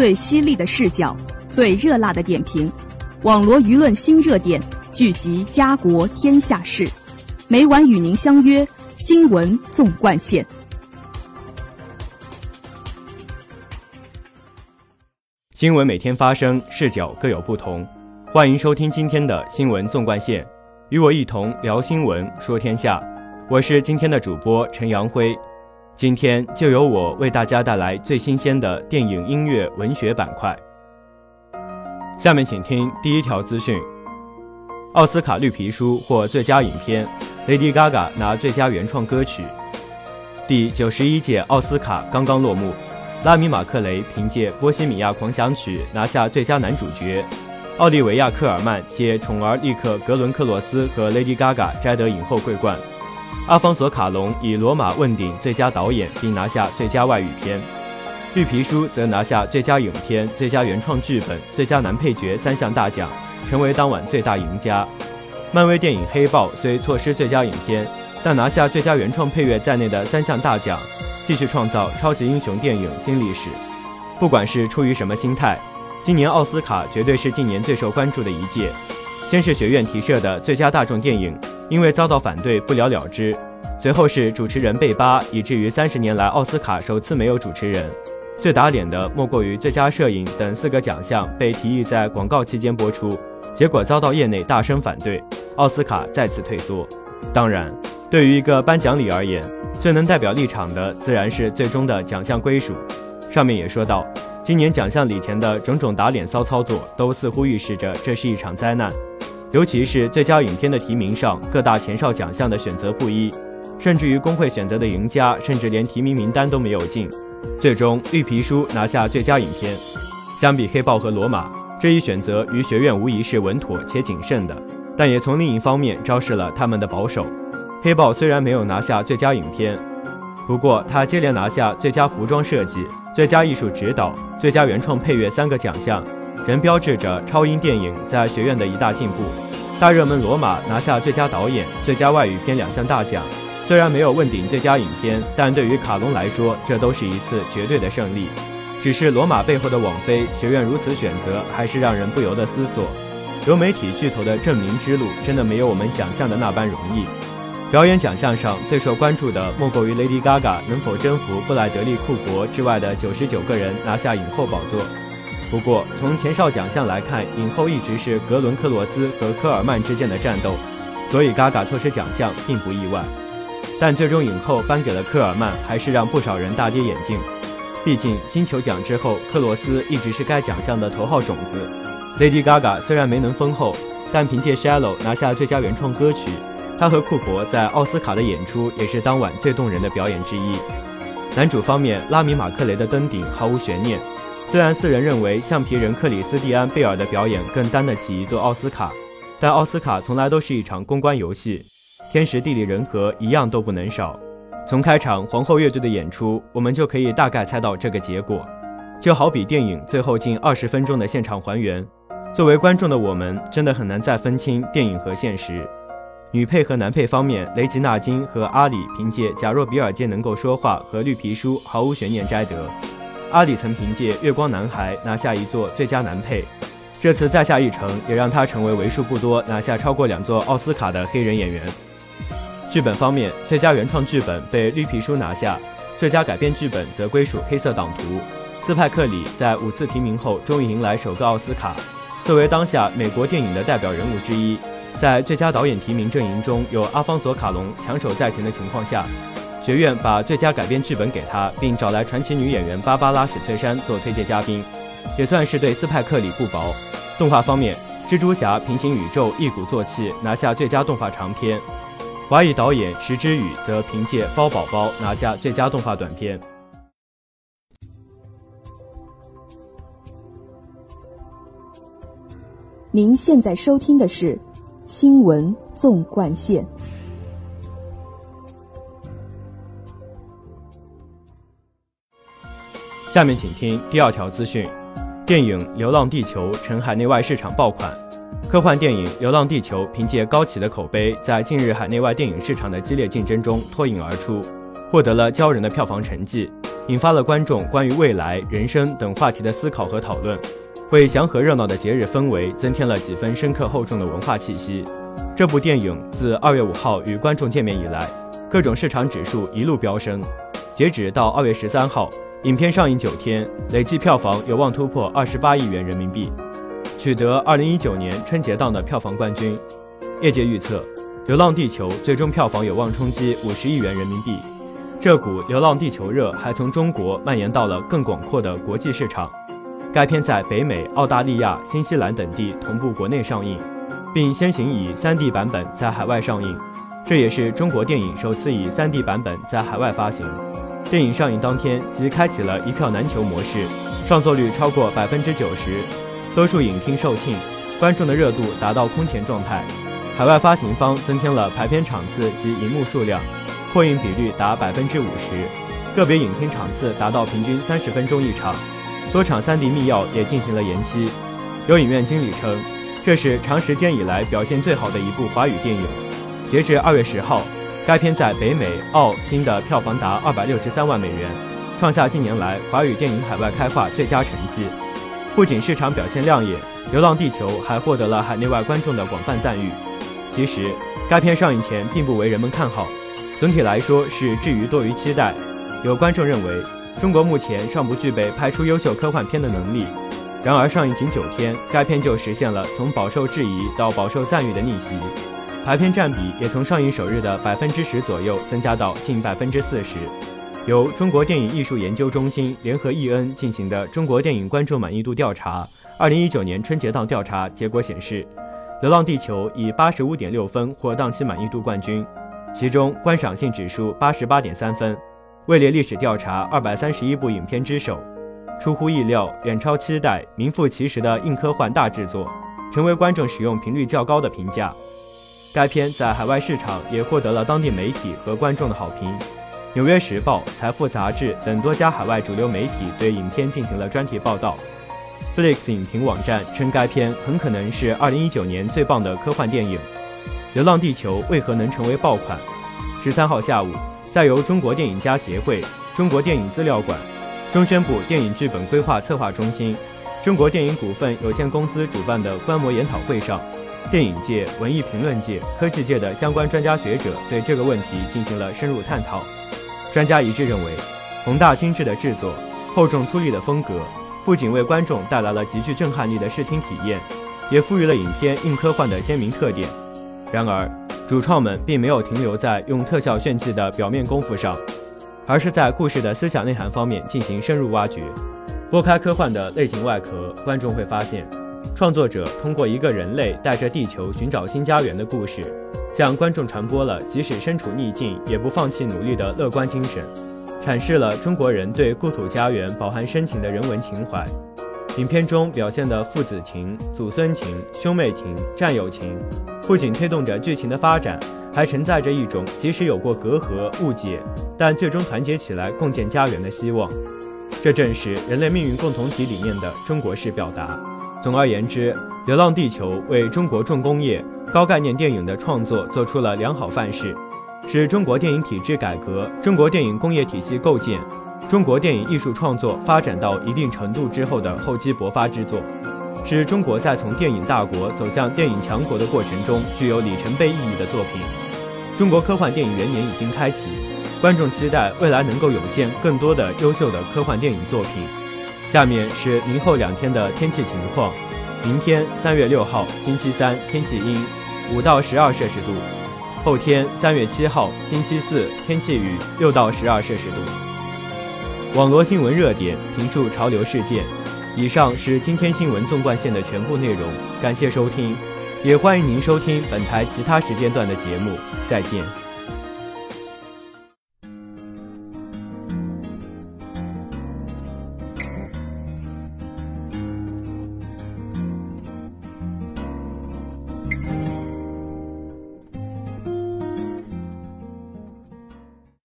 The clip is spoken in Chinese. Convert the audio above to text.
最犀利的视角，最热辣的点评，网罗舆论新热点，聚集家国天下事，每晚与您相约新闻纵贯线。新闻每天发生，视角各有不同，欢迎收听今天的新闻纵贯线，与我一同聊新闻，说天下。我是今天的主播陈阳辉。今天就由我为大家带来最新鲜的电影、音乐、文学板块。下面请听第一条资讯：奥斯卡绿皮书获最佳影片，Lady Gaga 拿最佳原创歌曲。第九十一届奥斯卡刚刚落幕，拉米·马克雷凭借《波西米亚狂想曲》拿下最佳男主角，奥利维亚·科尔曼借《宠儿立刻》格伦·克洛斯和 Lady Gaga 摘得影后桂冠。阿方索·卡隆以《罗马》问鼎最佳导演，并拿下最佳外语片；《绿皮书》则拿下最佳影片、最佳原创剧本、最佳男配角三项大奖，成为当晚最大赢家。漫威电影《黑豹》虽错失最佳影片，但拿下最佳原创配乐在内的三项大奖，继续创造超级英雄电影新历史。不管是出于什么心态，今年奥斯卡绝对是近年最受关注的一届。先是学院提设的最佳大众电影。因为遭到反对，不了了之。随后是主持人被扒，以至于三十年来奥斯卡首次没有主持人。最打脸的莫过于最佳摄影等四个奖项被提议在广告期间播出，结果遭到业内大声反对，奥斯卡再次退缩。当然，对于一个颁奖礼而言，最能代表立场的自然是最终的奖项归属。上面也说到，今年奖项礼前的种种打脸骚操作，都似乎预示着这是一场灾难。尤其是最佳影片的提名上，各大前哨奖项的选择不一，甚至于工会选择的赢家，甚至连提名名单都没有进。最终，绿皮书拿下最佳影片。相比黑豹和罗马，这一选择于学院无疑是稳妥且谨慎的，但也从另一方面昭示了他们的保守。黑豹虽然没有拿下最佳影片，不过他接连拿下最佳服装设计、最佳艺术指导、最佳原创配乐三个奖项。仍标志着超英电影在学院的一大进步。大热门《罗马》拿下最佳导演、最佳外语片两项大奖，虽然没有问鼎最佳影片，但对于卡隆来说，这都是一次绝对的胜利。只是《罗马》背后的网飞学院如此选择，还是让人不由得思索：流媒体巨头的证明之路，真的没有我们想象的那般容易。表演奖项上最受关注的，莫过于 Lady Gaga 能否征服布莱德利·库珀之外的九十九个人，拿下影后宝座。不过，从前哨奖项来看，影后一直是格伦·克罗斯和科尔曼之间的战斗，所以嘎嘎错失奖项并不意外。但最终影后颁给了科尔曼，还是让不少人大跌眼镜。毕竟金球奖之后，克罗斯一直是该奖项的头号种子。Lady Gaga 虽然没能封后，但凭借《Shallow》拿下最佳原创歌曲。她和库珀在奥斯卡的演出也是当晚最动人的表演之一。男主方面，拉米·马克雷的登顶毫无悬念。虽然四人认为橡皮人克里斯蒂安贝尔的表演更担得起一座奥斯卡，但奥斯卡从来都是一场公关游戏，天时地利人和一样都不能少。从开场皇后乐队的演出，我们就可以大概猜到这个结果。就好比电影最后近二十分钟的现场还原，作为观众的我们真的很难再分清电影和现实。女配和男配方面，雷吉纳金和阿里凭借《假若比尔街能够说话》和《绿皮书》毫无悬念摘得。阿里曾凭借《月光男孩》拿下一座最佳男配，这次再下一城，也让他成为为数不多拿下超过两座奥斯卡的黑人演员。剧本方面，最佳原创剧本被绿皮书拿下，最佳改编剧本则归属《黑色党徒》。斯派克里在五次提名后，终于迎来首个奥斯卡。作为当下美国电影的代表人物之一，在最佳导演提名阵营中有阿方索·卡隆强手在前的情况下。学院把最佳改编剧本给他，并找来传奇女演员芭芭拉·史翠珊做推荐嘉宾，也算是对斯派克里不薄。动画方面，《蜘蛛侠：平行宇宙》一鼓作气拿下最佳动画长片，华裔导演石之宇则凭借《包宝宝》拿下最佳动画短片。您现在收听的是《新闻纵贯线》。下面请听第二条资讯：电影《流浪地球》成海内外市场爆款。科幻电影《流浪地球》凭借高企的口碑，在近日海内外电影市场的激烈竞争中脱颖而出，获得了骄人的票房成绩，引发了观众关于未来、人生等话题的思考和讨论，为祥和热闹的节日氛围增添了几分深刻厚重的文化气息。这部电影自二月五号与观众见面以来，各种市场指数一路飙升。截止到二月十三号，影片上映九天，累计票房有望突破二十八亿元人民币，取得二零一九年春节档的票房冠军。业界预测，《流浪地球》最终票房有望冲击五十亿元人民币。这股《流浪地球》热还从中国蔓延到了更广阔的国际市场。该片在北美、澳大利亚、新西兰等地同步国内上映，并先行以 3D 版本在海外上映。这也是中国电影首次以 3D 版本在海外发行。电影上映当天即开启了一票难求模式，上座率超过百分之九十，多数影厅售罄，观众的热度达到空前状态。海外发行方增添了排片场次及银幕数量，扩映比率达百分之五十，个别影厅场次达到平均三十分钟一场，多场 3D 密钥也进行了延期。有影院经理称，这是长时间以来表现最好的一部华语电影。截至二月十号。该片在北美、澳、新的票房达二百六十三万美元，创下近年来华语电影海外开画最佳成绩。不仅市场表现亮眼，《流浪地球》还获得了海内外观众的广泛赞誉。其实，该片上映前并不为人们看好，总体来说是至于多于期待。有观众认为，中国目前尚不具备拍出优秀科幻片的能力。然而，上映仅九天，该片就实现了从饱受质疑到饱受赞誉的逆袭。排片占比也从上映首日的百分之十左右增加到近百分之四十。由中国电影艺术研究中心联合易恩进行的中国电影观众满意度调查，二零一九年春节档调查结果显示，《流浪地球》以八十五点六分获档期满意度冠军，其中观赏性指数八十八点三分，位列历史调查二百三十一部影片之首。出乎意料，远超期待，名副其实的硬科幻大制作，成为观众使用频率较高的评价。该片在海外市场也获得了当地媒体和观众的好评，《纽约时报》《财富》杂志等多家海外主流媒体对影片进行了专题报道。Flix 影评网站称，该片很可能是2019年最棒的科幻电影。《流浪地球》为何能成为爆款？十三号下午，在由中国电影家协会、中国电影资料馆、中宣部电影剧本规划策划中心、中国电影股份有限公司主办的观摩研讨会上。电影界、文艺评论界、科技界的相关专家学者对这个问题进行了深入探讨。专家一致认为，宏大精致的制作、厚重粗粝的风格，不仅为观众带来了极具震撼力的视听体验，也赋予了影片硬科幻的鲜明特点。然而，主创们并没有停留在用特效炫技的表面功夫上，而是在故事的思想内涵方面进行深入挖掘。拨开科幻的类型外壳，观众会发现。创作者通过一个人类带着地球寻找新家园的故事，向观众传播了即使身处逆境也不放弃努力的乐观精神，阐释了中国人对故土家园饱含深情的人文情怀。影片中表现的父子情、祖孙情、兄妹情、战友情，不仅推动着剧情的发展，还承载着一种即使有过隔阂误解，但最终团结起来共建家园的希望。这正是人类命运共同体理念的中国式表达。总而言之，《流浪地球》为中国重工业、高概念电影的创作做出了良好范式，是中国电影体制改革、中国电影工业体系构建、中国电影艺术创作发展到一定程度之后的厚积薄发之作，是中国在从电影大国走向电影强国的过程中具有里程碑意义的作品。中国科幻电影元年已经开启，观众期待未来能够涌现更多的优秀的科幻电影作品。下面是明后两天的天气情况：明天三月六号星期三，天气阴，五到十二摄氏度；后天三月七号星期四，天气雨，六到十二摄氏度。网络新闻热点，评述潮流事件。以上是今天新闻纵贯线的全部内容，感谢收听，也欢迎您收听本台其他时间段的节目。再见。